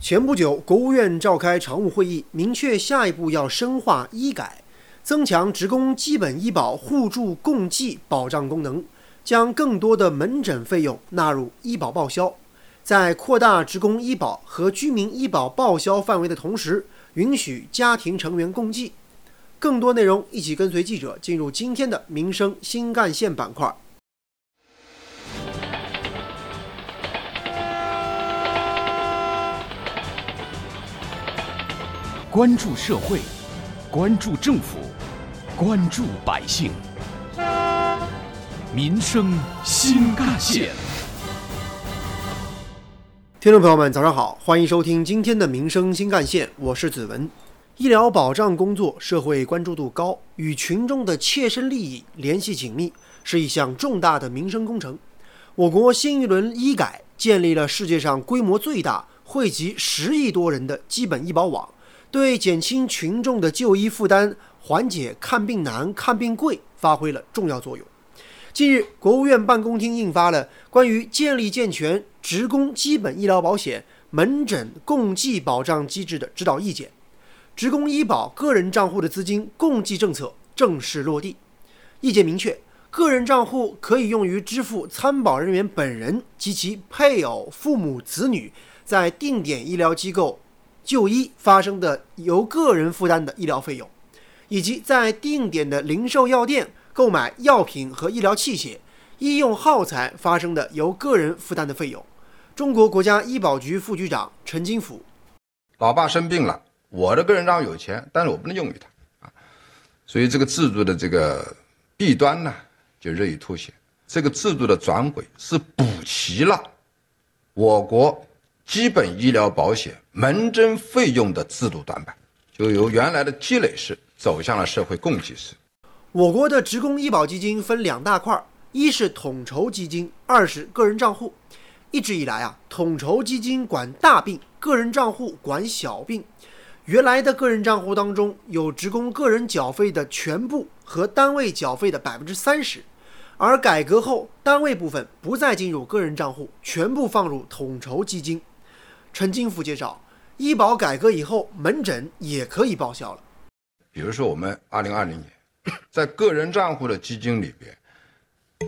前不久，国务院召开常务会议，明确下一步要深化医改，增强职工基本医保互助共济保障功能，将更多的门诊费用纳入医保报销。在扩大职工医保和居民医保报销范围的同时，允许家庭成员共济。更多内容，一起跟随记者进入今天的民生新干线板块。关注社会，关注政府，关注百姓，民生新干线。听众朋友们，早上好，欢迎收听今天的民生新干线，我是子文。医疗保障工作社会关注度高，与群众的切身利益联系紧密，是一项重大的民生工程。我国新一轮医改建立了世界上规模最大、惠及十亿多人的基本医保网。对减轻群众的就医负担、缓解看病难、看病贵发挥了重要作用。近日，国务院办公厅印发了《关于建立健全职工基本医疗保险门诊共济保障机制的指导意见》，职工医保个人账户的资金共济政策正式落地。意见明确，个人账户可以用于支付参保人员本人及其配偶、父母、子女在定点医疗机构。就医发生的由个人负担的医疗费用，以及在定点的零售药店购买药品和医疗器械、医用耗材发生的由个人负担的费用。中国国家医保局副局长陈金福：老爸生病了，我的个人账户有钱，但是我不能用于他啊，所以这个制度的这个弊端呢就日益凸显。这个制度的转轨是补齐了我国。基本医疗保险门诊费用的制度短板，就由原来的积累式走向了社会供给式。我国的职工医保基金分两大块，一是统筹基金，二是个人账户。一直以来啊，统筹基金管大病，个人账户管小病。原来的个人账户当中有职工个人缴费的全部和单位缴费的百分之三十，而改革后，单位部分不再进入个人账户，全部放入统筹基金。陈金福介绍，医保改革以后，门诊也可以报销了。比如说，我们二零二零年 在个人账户的基金里边，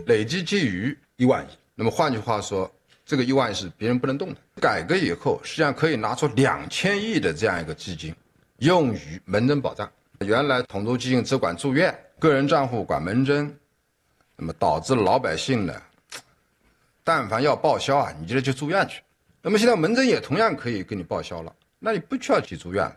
累计结余一万亿。那么换句话说，这个一万亿是别人不能动的。改革以后，实际上可以拿出两千亿的这样一个基金，用于门诊保障。原来统筹基金只管住院，个人账户管门诊，那么导致老百姓呢，但凡要报销啊，你就得去住院去。那么现在门诊也同样可以给你报销了，那你不需要去住院了。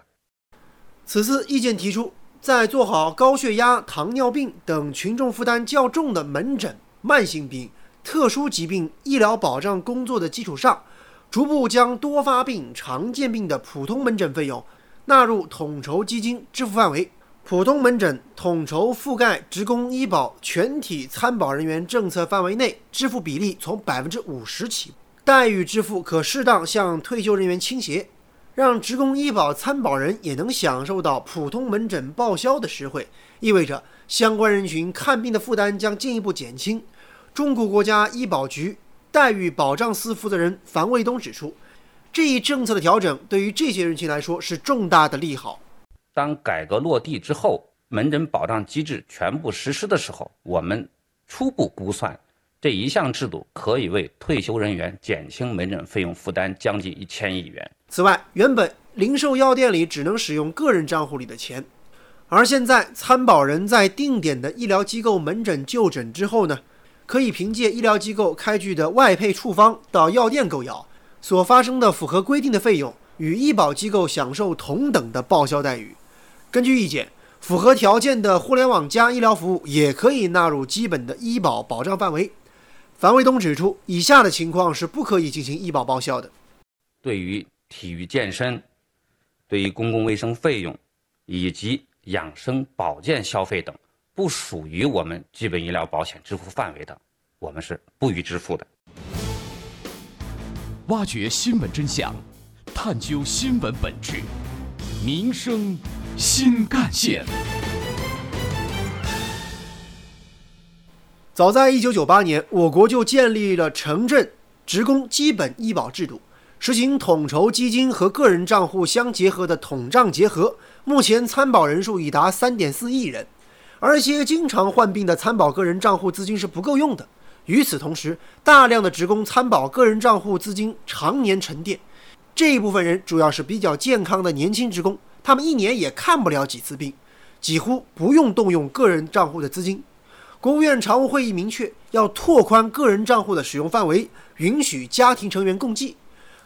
此次意见提出，在做好高血压、糖尿病等群众负担较重的门诊、慢性病、特殊疾病医疗保障工作的基础上，逐步将多发病、常见病的普通门诊费用纳入统筹基金支付范围。普通门诊统筹覆盖职工医保全体参保人员政策范围内，支付比例从百分之五十起。待遇支付可适当向退休人员倾斜，让职工医保参保人也能享受到普通门诊报销的实惠，意味着相关人群看病的负担将进一步减轻。中国国家医保局待遇保障司负责人樊卫东指出，这一政策的调整对于这些人群来说是重大的利好。当改革落地之后，门诊保障机制全部实施的时候，我们初步估算。这一项制度可以为退休人员减轻门诊费用负担将近一千亿元。此外，原本零售药店里只能使用个人账户里的钱，而现在参保人在定点的医疗机构门诊就诊之后呢，可以凭借医疗机构开具的外配处方到药店购药，所发生的符合规定的费用与医保机构享受同等的报销待遇。根据意见，符合条件的互联网加医疗服务也可以纳入基本的医保保障范围。樊卫东指出，以下的情况是不可以进行医保报销的：对于体育健身、对于公共卫生费用以及养生保健消费等，不属于我们基本医疗保险支付范围的，我们是不予支付的。挖掘新闻真相，探究新闻本质，民生新干线。早在1998年，我国就建立了城镇职工基本医保制度，实行统筹基金和个人账户相结合的统账结合，目前参保人数已达三点四亿人，而一些经常患病的参保个人账户资金是不够用的。与此同时，大量的职工参保个人账户资金常年沉淀，这一部分人主要是比较健康的年轻职工，他们一年也看不了几次病，几乎不用动用个人账户的资金。国务院常务会议明确，要拓宽个人账户的使用范围，允许家庭成员共计，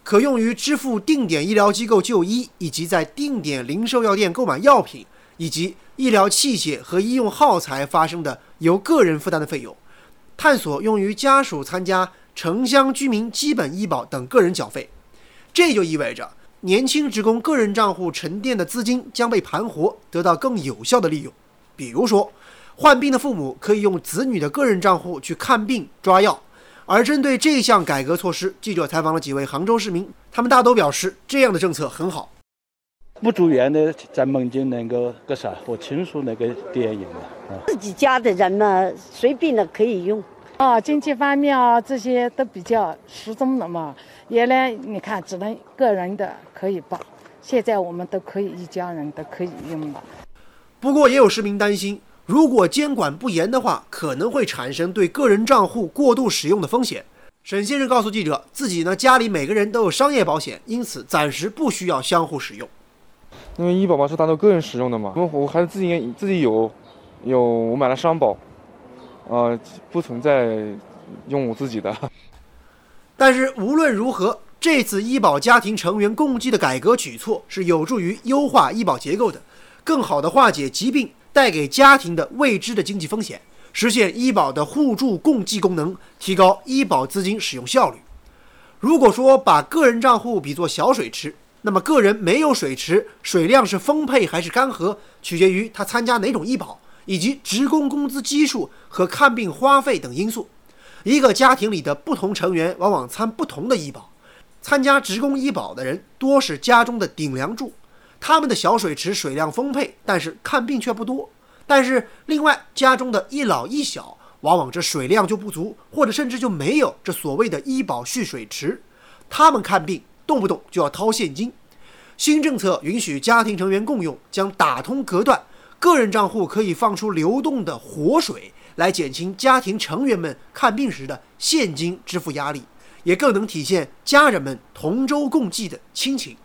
可用于支付定点医疗机构就医，以及在定点零售药店购买药品，以及医疗器械和医用耗材发生的由个人负担的费用。探索用于家属参加城乡居民基本医保等个人缴费，这就意味着年轻职工个人账户沉淀的资金将被盘活，得到更有效的利用。比如说，患病的父母可以用子女的个人账户去看病抓药。而针对这项改革措施，记者采访了几位杭州市民，他们大都表示这样的政策很好。不住院的在门诊能够个啥和亲属那个点用的，自己家的人嘛，随病了可以用。啊，经济方面啊，这些都比较适中了嘛。原来你看只能个人的可以报，现在我们都可以一家人都可以用了。不过也有市民担心，如果监管不严的话，可能会产生对个人账户过度使用的风险。沈先生告诉记者，自己呢家里每个人都有商业保险，因此暂时不需要相互使用。因为医保嘛是当做个人使用的嘛，我我还是自己自己有，有我买了商保，呃，不存在用我自己的。但是无论如何，这次医保家庭成员共计的改革举措是有助于优化医保结构的，更好的化解疾病带给家庭的未知的经济风险，实现医保的互助共济功能，提高医保资金使用效率。如果说把个人账户比作小水池，那么，个人没有水池，水量是丰沛还是干涸，取决于他参加哪种医保，以及职工工资基数和看病花费等因素。一个家庭里的不同成员往往参不同的医保，参加职工医保的人多是家中的顶梁柱，他们的小水池水量丰沛，但是看病却不多。但是另外家中的一老一小，往往这水量就不足，或者甚至就没有这所谓的医保蓄水池，他们看病动不动就要掏现金。新政策允许家庭成员共用，将打通隔断，个人账户可以放出流动的活水，来减轻家庭成员们看病时的现金支付压力，也更能体现家人们同舟共济的亲情。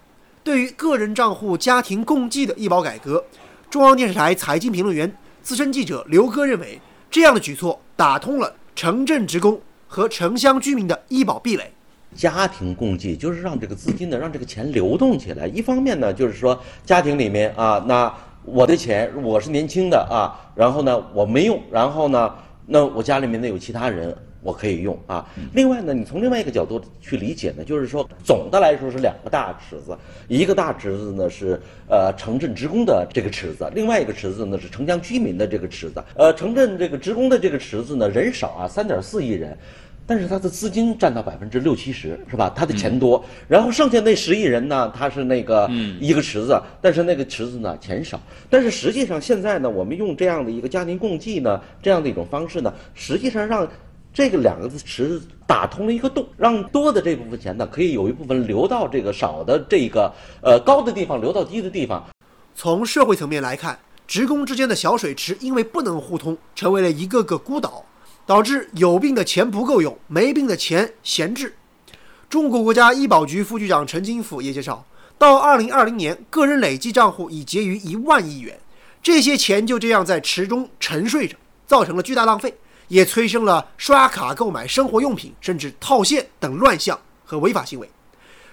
对于个人账户家庭共济的医保改革，中央电视台财经评论员、资深记者刘哥认为，这样的举措打通了城镇职工和城乡居民的医保壁垒。家庭共济就是让这个资金呢，让这个钱流动起来。一方面呢，就是说家庭里面啊，那我的钱我是年轻的啊，然后呢我没用，然后呢，那我家里面呢有其他人我可以用啊。另外呢，你从另外一个角度去理解呢，就是说总的来说是两个大池子，一个大池子呢是呃城镇职工的这个池子，另外一个池子呢是城乡居民的这个池子。呃，城镇这个职工的这个池子呢人少啊，三点四亿人。但是他的资金占到百分之六七十，是吧？他的钱多，然后剩下那十亿人呢，他是那个一个池子，但是那个池子呢钱少。但是实际上现在呢，我们用这样的一个家庭共济呢，这样的一种方式呢，实际上让这个两个池子打通了一个洞，让多的这部分钱呢，可以有一部分流到这个少的这个呃高的地方，流到低的地方。从社会层面来看，职工之间的小水池因为不能互通，成为了一个个孤岛。导致有病的钱不够用，没病的钱闲置。中国国家医保局副局长陈金甫也介绍，到2020年，个人累计账户已结余一万亿元，这些钱就这样在池中沉睡着，造成了巨大浪费，也催生了刷卡购买生活用品，甚至套现等乱象和违法行为。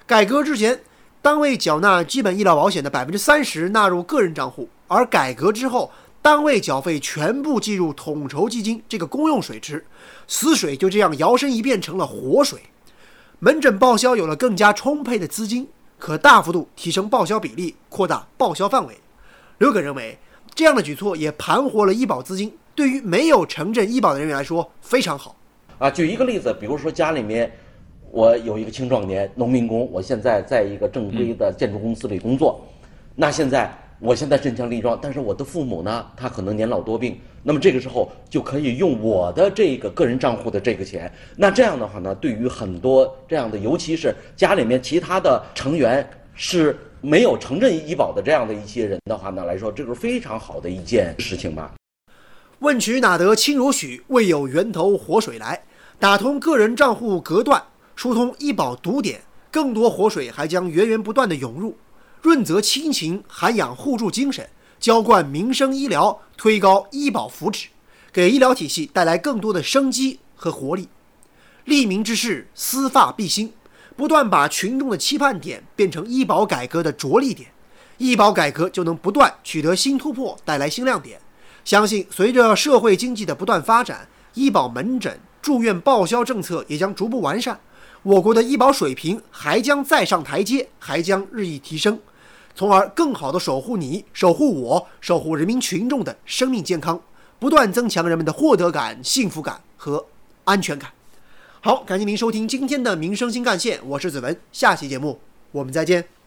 改革之前，单位缴纳基本医疗保险的百分之三十纳入个人账户，而改革之后。单位缴费全部计入统筹基金这个公用水池，死水就这样摇身一变成了活水。门诊报销有了更加充沛的资金，可大幅度提升报销比例，扩大报销范围。刘葛认为，这样的举措也盘活了医保资金，对于没有城镇医保的人员来说非常好。啊，举一个例子，比如说家里面我有一个青壮年农民工，我现在在一个正规的建筑公司里工作，那现在。我现在身强力壮，但是我的父母呢，他可能年老多病，那么这个时候就可以用我的这个个人账户的这个钱。那这样的话呢，对于很多这样的，尤其是家里面其他的成员是没有城镇医保的这样的一些人的话呢来说，这个是非常好的一件事情吧。问渠哪得清如许？为有源头活水来。打通个人账户隔断，疏通医保堵点，更多活水还将源源不断的涌入。润泽亲情，涵养互助精神，浇灌民生医疗，推高医保福祉，给医疗体系带来更多的生机和活力。利民之事，思发必兴，不断把群众的期盼点变成医保改革的着力点，医保改革就能不断取得新突破，带来新亮点。相信随着社会经济的不断发展，医保门诊、住院报销政策也将逐步完善，我国的医保水平还将再上台阶，还将日益提升。从而更好地守护你、守护我、守护人民群众的生命健康，不断增强人们的获得感、幸福感和安全感。好，感谢您收听今天的民生新干线，我是子文，下期节目我们再见。